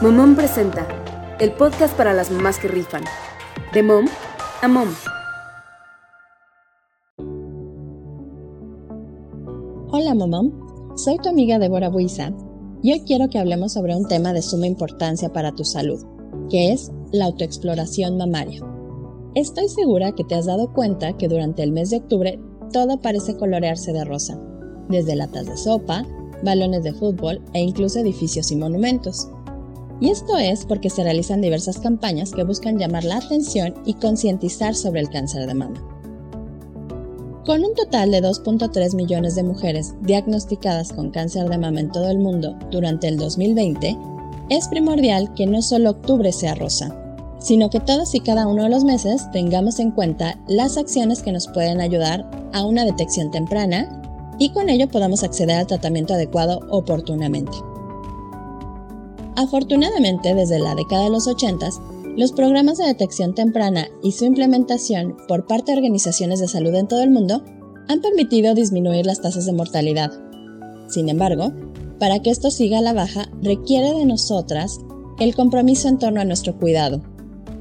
Momón presenta el podcast para las mamás que rifan. De mom a mom. Hola momón, soy tu amiga Débora Buiza y hoy quiero que hablemos sobre un tema de suma importancia para tu salud, que es la autoexploración mamaria. Estoy segura que te has dado cuenta que durante el mes de octubre todo parece colorearse de rosa, desde latas de sopa, balones de fútbol e incluso edificios y monumentos. Y esto es porque se realizan diversas campañas que buscan llamar la atención y concientizar sobre el cáncer de mama. Con un total de 2.3 millones de mujeres diagnosticadas con cáncer de mama en todo el mundo durante el 2020, es primordial que no solo octubre sea rosa, sino que todos y cada uno de los meses tengamos en cuenta las acciones que nos pueden ayudar a una detección temprana y con ello podamos acceder al tratamiento adecuado oportunamente. Afortunadamente, desde la década de los 80, los programas de detección temprana y su implementación por parte de organizaciones de salud en todo el mundo han permitido disminuir las tasas de mortalidad. Sin embargo, para que esto siga a la baja, requiere de nosotras el compromiso en torno a nuestro cuidado,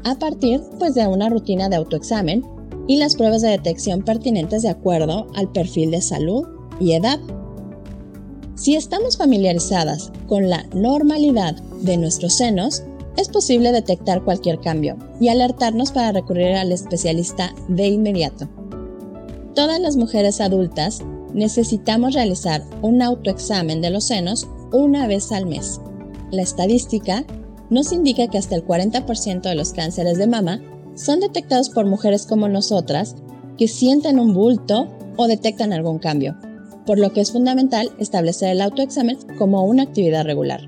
a partir pues, de una rutina de autoexamen y las pruebas de detección pertinentes de acuerdo al perfil de salud y edad. Si estamos familiarizadas con la normalidad de nuestros senos, es posible detectar cualquier cambio y alertarnos para recurrir al especialista de inmediato. Todas las mujeres adultas necesitamos realizar un autoexamen de los senos una vez al mes. La estadística nos indica que hasta el 40% de los cánceres de mama son detectados por mujeres como nosotras que sienten un bulto o detectan algún cambio por lo que es fundamental establecer el autoexamen como una actividad regular.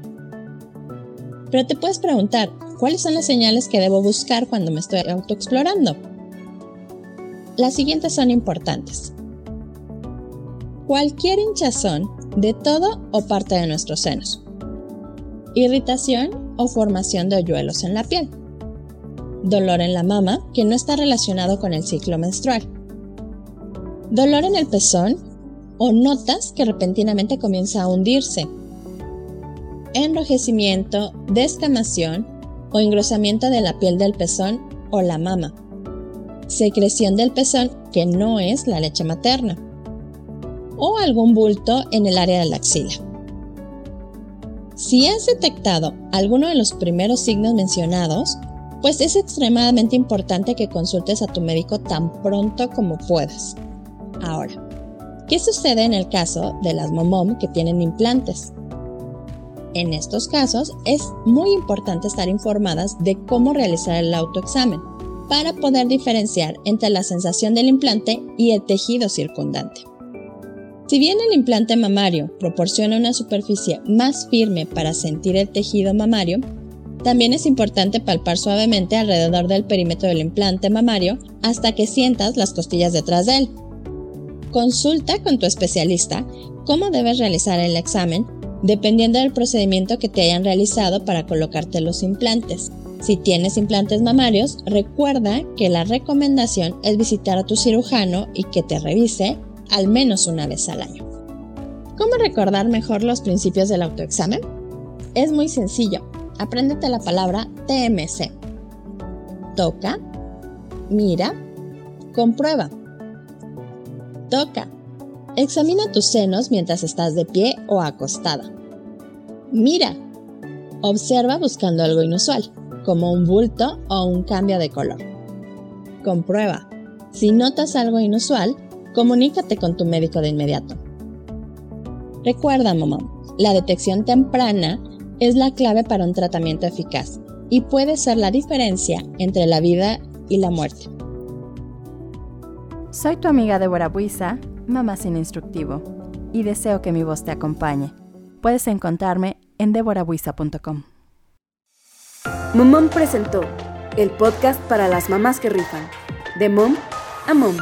Pero te puedes preguntar, ¿cuáles son las señales que debo buscar cuando me estoy autoexplorando? Las siguientes son importantes. Cualquier hinchazón de todo o parte de nuestros senos. Irritación o formación de hoyuelos en la piel. Dolor en la mama que no está relacionado con el ciclo menstrual. Dolor en el pezón o notas que repentinamente comienza a hundirse. Enrojecimiento, descamación o engrosamiento de la piel del pezón o la mama. Secreción del pezón que no es la leche materna. O algún bulto en el área de la axila. Si has detectado alguno de los primeros signos mencionados, pues es extremadamente importante que consultes a tu médico tan pronto como puedas. Ahora, ¿Qué sucede en el caso de las momom que tienen implantes? En estos casos es muy importante estar informadas de cómo realizar el autoexamen para poder diferenciar entre la sensación del implante y el tejido circundante. Si bien el implante mamario proporciona una superficie más firme para sentir el tejido mamario, también es importante palpar suavemente alrededor del perímetro del implante mamario hasta que sientas las costillas detrás de él. Consulta con tu especialista cómo debes realizar el examen dependiendo del procedimiento que te hayan realizado para colocarte los implantes. Si tienes implantes mamarios, recuerda que la recomendación es visitar a tu cirujano y que te revise al menos una vez al año. ¿Cómo recordar mejor los principios del autoexamen? Es muy sencillo. Apréndete la palabra TMC. Toca, mira, comprueba. Toca. Examina tus senos mientras estás de pie o acostada. Mira. Observa buscando algo inusual, como un bulto o un cambio de color. Comprueba. Si notas algo inusual, comunícate con tu médico de inmediato. Recuerda, mamá, la detección temprana es la clave para un tratamiento eficaz y puede ser la diferencia entre la vida y la muerte. Soy tu amiga Débora Buiza, mamá sin instructivo, y deseo que mi voz te acompañe. Puedes encontrarme en deborabuiza.com. Momom presentó el podcast para las mamás que rifan, de mom a mom.